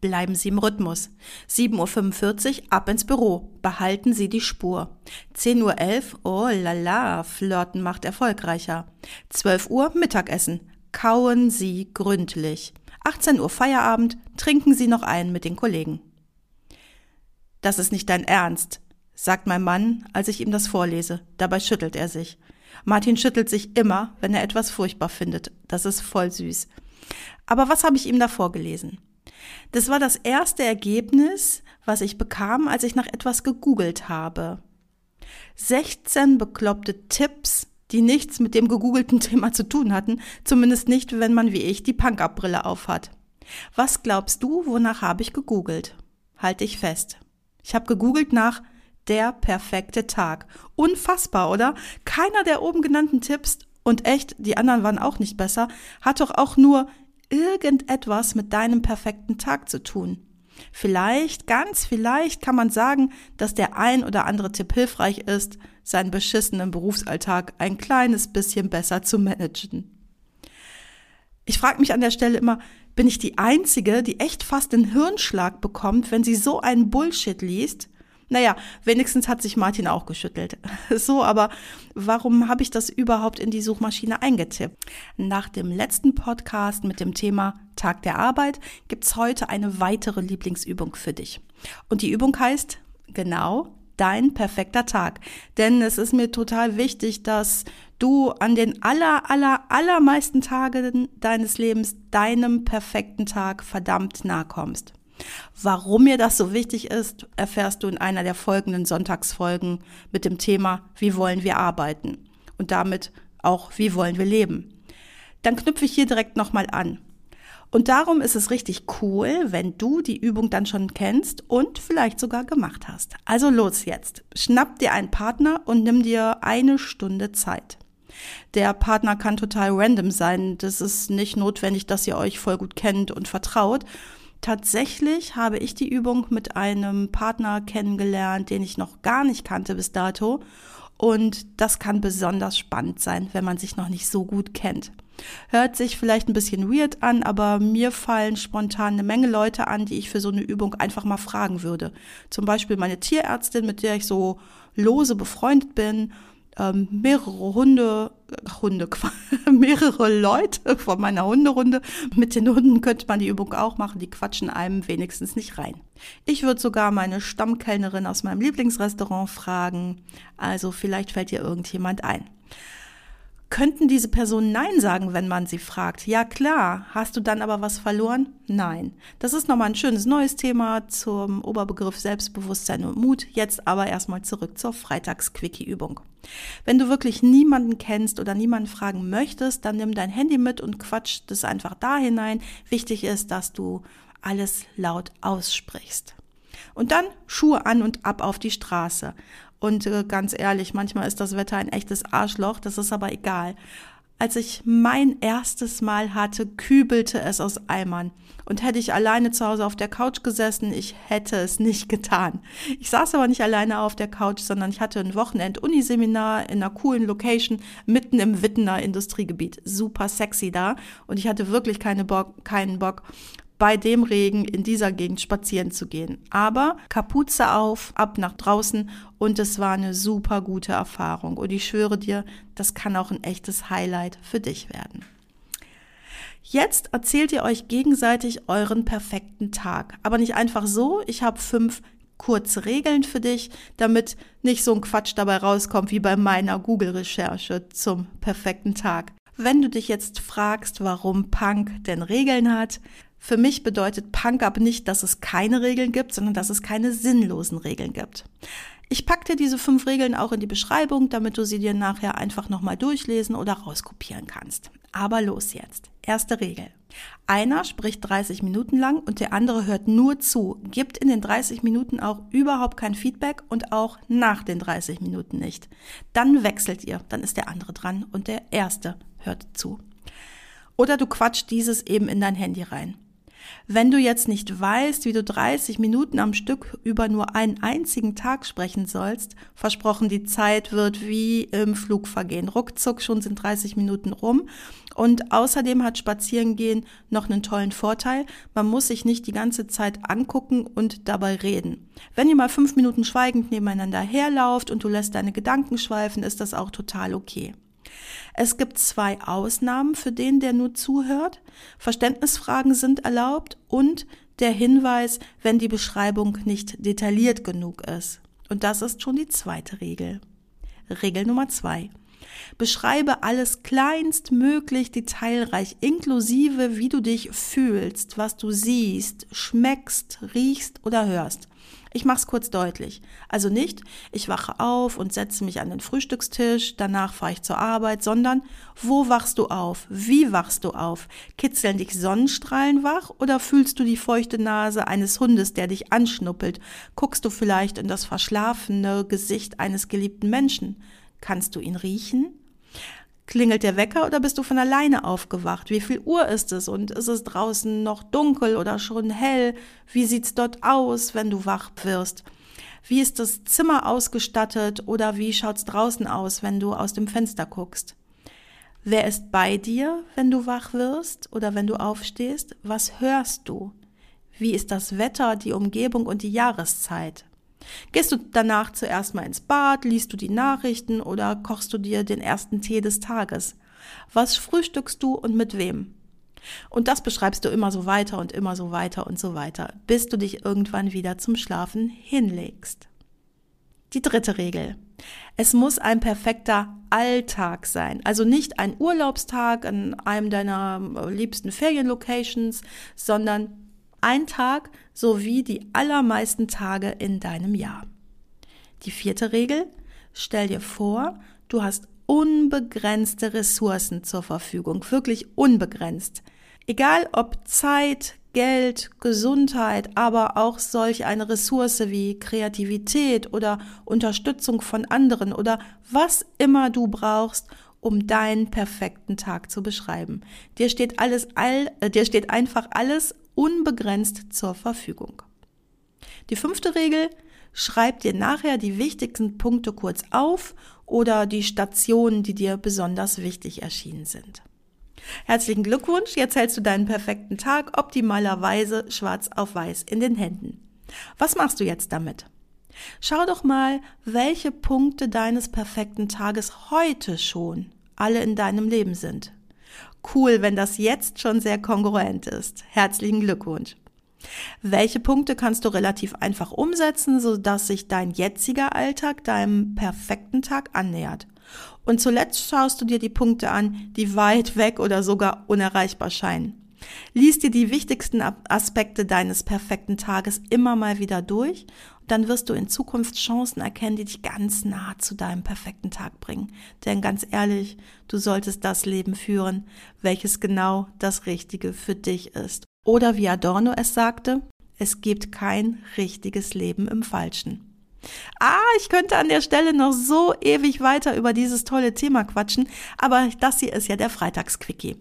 Bleiben Sie im Rhythmus. 7.45 Uhr ab ins Büro. Behalten Sie die Spur. 10.11 Uhr, oh la la, Flirten macht erfolgreicher. 12 Uhr Mittagessen. Kauen Sie gründlich. 18 Uhr Feierabend. Trinken Sie noch einen mit den Kollegen. Das ist nicht dein Ernst, sagt mein Mann, als ich ihm das vorlese. Dabei schüttelt er sich. Martin schüttelt sich immer, wenn er etwas furchtbar findet. Das ist voll süß. Aber was habe ich ihm da vorgelesen? Das war das erste Ergebnis, was ich bekam, als ich nach etwas gegoogelt habe. 16 bekloppte Tipps, die nichts mit dem gegoogelten Thema zu tun hatten, zumindest nicht, wenn man wie ich die Punk-Up-Brille aufhat. Was glaubst du, wonach habe ich gegoogelt? Halte ich fest. Ich habe gegoogelt nach der perfekte Tag. Unfassbar, oder? Keiner der oben genannten Tipps und echt, die anderen waren auch nicht besser, hat doch auch nur irgendetwas mit deinem perfekten Tag zu tun. Vielleicht, ganz vielleicht kann man sagen, dass der ein oder andere Tipp hilfreich ist, seinen beschissenen Berufsalltag ein kleines bisschen besser zu managen. Ich frage mich an der Stelle immer, bin ich die Einzige, die echt fast den Hirnschlag bekommt, wenn sie so einen Bullshit liest? Naja, wenigstens hat sich Martin auch geschüttelt. So, aber warum habe ich das überhaupt in die Suchmaschine eingetippt? Nach dem letzten Podcast mit dem Thema Tag der Arbeit gibt's heute eine weitere Lieblingsübung für dich. Und die Übung heißt genau dein perfekter Tag. Denn es ist mir total wichtig, dass du an den aller, aller, allermeisten Tagen deines Lebens deinem perfekten Tag verdammt nahe kommst. Warum mir das so wichtig ist, erfährst du in einer der folgenden Sonntagsfolgen mit dem Thema Wie wollen wir arbeiten? Und damit auch Wie wollen wir leben? Dann knüpfe ich hier direkt nochmal an. Und darum ist es richtig cool, wenn du die Übung dann schon kennst und vielleicht sogar gemacht hast. Also los jetzt. Schnapp dir einen Partner und nimm dir eine Stunde Zeit. Der Partner kann total random sein. Das ist nicht notwendig, dass ihr euch voll gut kennt und vertraut, Tatsächlich habe ich die Übung mit einem Partner kennengelernt, den ich noch gar nicht kannte bis dato. Und das kann besonders spannend sein, wenn man sich noch nicht so gut kennt. Hört sich vielleicht ein bisschen weird an, aber mir fallen spontan eine Menge Leute an, die ich für so eine Übung einfach mal fragen würde. Zum Beispiel meine Tierärztin, mit der ich so lose befreundet bin ähm, mehrere Hunde, Hunde, mehrere Leute von meiner Hunderunde. Mit den Hunden könnte man die Übung auch machen, die quatschen einem wenigstens nicht rein. Ich würde sogar meine Stammkellnerin aus meinem Lieblingsrestaurant fragen. Also vielleicht fällt dir irgendjemand ein. Könnten diese Personen Nein sagen, wenn man sie fragt? Ja klar. Hast du dann aber was verloren? Nein. Das ist nochmal ein schönes neues Thema zum Oberbegriff Selbstbewusstsein und Mut. Jetzt aber erstmal zurück zur Freitags-Quickie-Übung. Wenn du wirklich niemanden kennst oder niemanden fragen möchtest, dann nimm dein Handy mit und quatsch das einfach da hinein. Wichtig ist, dass du alles laut aussprichst. Und dann Schuhe an und ab auf die Straße. Und äh, ganz ehrlich, manchmal ist das Wetter ein echtes Arschloch, das ist aber egal. Als ich mein erstes Mal hatte, kübelte es aus Eimern. Und hätte ich alleine zu Hause auf der Couch gesessen, ich hätte es nicht getan. Ich saß aber nicht alleine auf der Couch, sondern ich hatte ein Wochenend-Uniseminar in einer coolen Location mitten im Wittener Industriegebiet. Super sexy da. Und ich hatte wirklich keine Bock, keinen Bock, bei dem Regen in dieser Gegend spazieren zu gehen. Aber Kapuze auf, ab nach draußen und es war eine super gute Erfahrung. Und ich schwöre dir, das kann auch ein echtes Highlight für dich werden. Jetzt erzählt ihr euch gegenseitig euren perfekten Tag. Aber nicht einfach so. Ich habe fünf kurze Regeln für dich, damit nicht so ein Quatsch dabei rauskommt wie bei meiner Google-Recherche zum perfekten Tag. Wenn du dich jetzt fragst, warum Punk denn Regeln hat, für mich bedeutet Punk Up nicht, dass es keine Regeln gibt, sondern dass es keine sinnlosen Regeln gibt. Ich pack dir diese fünf Regeln auch in die Beschreibung, damit du sie dir nachher einfach nochmal durchlesen oder rauskopieren kannst. Aber los jetzt. Erste Regel. Einer spricht 30 Minuten lang und der andere hört nur zu, gibt in den 30 Minuten auch überhaupt kein Feedback und auch nach den 30 Minuten nicht. Dann wechselt ihr, dann ist der andere dran und der erste hört zu. Oder du quatscht dieses eben in dein Handy rein. Wenn du jetzt nicht weißt, wie du 30 Minuten am Stück über nur einen einzigen Tag sprechen sollst, versprochen, die Zeit wird wie im Flug vergehen. Ruckzuck schon sind 30 Minuten rum. Und außerdem hat Spazierengehen noch einen tollen Vorteil. Man muss sich nicht die ganze Zeit angucken und dabei reden. Wenn ihr mal fünf Minuten schweigend nebeneinander herlauft und du lässt deine Gedanken schweifen, ist das auch total okay. Es gibt zwei Ausnahmen für den, der nur zuhört. Verständnisfragen sind erlaubt und der Hinweis, wenn die Beschreibung nicht detailliert genug ist. Und das ist schon die zweite Regel. Regel Nummer zwei. Beschreibe alles kleinstmöglich detailreich, inklusive wie du dich fühlst, was du siehst, schmeckst, riechst oder hörst. Ich mach's kurz deutlich. Also nicht, ich wache auf und setze mich an den Frühstückstisch, danach fahre ich zur Arbeit, sondern wo wachst du auf? Wie wachst du auf? Kitzeln dich Sonnenstrahlen wach oder fühlst du die feuchte Nase eines Hundes, der dich anschnuppelt? Guckst du vielleicht in das verschlafene Gesicht eines geliebten Menschen? Kannst du ihn riechen? Klingelt der Wecker oder bist du von alleine aufgewacht? Wie viel Uhr ist es und ist es draußen noch dunkel oder schon hell? Wie sieht's dort aus, wenn du wach wirst? Wie ist das Zimmer ausgestattet oder wie schaut's draußen aus, wenn du aus dem Fenster guckst? Wer ist bei dir, wenn du wach wirst oder wenn du aufstehst? Was hörst du? Wie ist das Wetter, die Umgebung und die Jahreszeit? Gehst du danach zuerst mal ins Bad, liest du die Nachrichten oder kochst du dir den ersten Tee des Tages? Was frühstückst du und mit wem? Und das beschreibst du immer so weiter und immer so weiter und so weiter, bis du dich irgendwann wieder zum Schlafen hinlegst. Die dritte Regel. Es muss ein perfekter Alltag sein. Also nicht ein Urlaubstag an einem deiner liebsten Ferienlocations, sondern ein Tag sowie die allermeisten Tage in deinem Jahr. Die vierte Regel, stell dir vor, du hast unbegrenzte Ressourcen zur Verfügung, wirklich unbegrenzt. Egal ob Zeit, Geld, Gesundheit, aber auch solch eine Ressource wie Kreativität oder Unterstützung von anderen oder was immer du brauchst, um deinen perfekten Tag zu beschreiben. Dir steht alles all, äh, dir steht einfach alles unbegrenzt zur Verfügung. Die fünfte Regel, schreib dir nachher die wichtigsten Punkte kurz auf oder die Stationen, die dir besonders wichtig erschienen sind. Herzlichen Glückwunsch, jetzt hältst du deinen perfekten Tag optimalerweise schwarz auf weiß in den Händen. Was machst du jetzt damit? Schau doch mal, welche Punkte deines perfekten Tages heute schon alle in deinem Leben sind. Cool, wenn das jetzt schon sehr kongruent ist. Herzlichen Glückwunsch. Welche Punkte kannst du relativ einfach umsetzen, sodass sich dein jetziger Alltag deinem perfekten Tag annähert? Und zuletzt schaust du dir die Punkte an, die weit weg oder sogar unerreichbar scheinen. Lies dir die wichtigsten Aspekte deines perfekten Tages immer mal wieder durch dann wirst du in Zukunft Chancen erkennen, die dich ganz nah zu deinem perfekten Tag bringen. Denn ganz ehrlich, du solltest das Leben führen, welches genau das Richtige für dich ist. Oder wie Adorno es sagte, es gibt kein richtiges Leben im Falschen. Ah, ich könnte an der Stelle noch so ewig weiter über dieses tolle Thema quatschen, aber das hier ist ja der Freitagsquickie.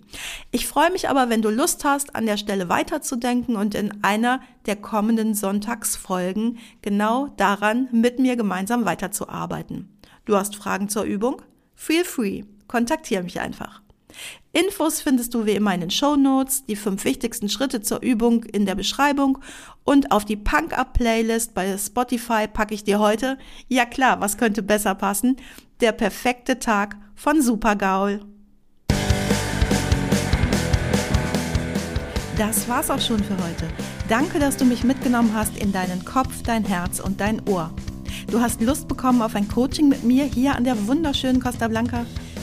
Ich freue mich aber, wenn du Lust hast, an der Stelle weiterzudenken und in einer der kommenden Sonntagsfolgen genau daran mit mir gemeinsam weiterzuarbeiten. Du hast Fragen zur Übung? Feel free, kontaktiere mich einfach. Infos findest du wie immer in den Show Notes, die fünf wichtigsten Schritte zur Übung in der Beschreibung und auf die Punk Up Playlist bei Spotify packe ich dir heute, ja klar, was könnte besser passen, der perfekte Tag von Supergaul. Das war's auch schon für heute. Danke, dass du mich mitgenommen hast in deinen Kopf, dein Herz und dein Ohr. Du hast Lust bekommen auf ein Coaching mit mir hier an der wunderschönen Costa Blanca?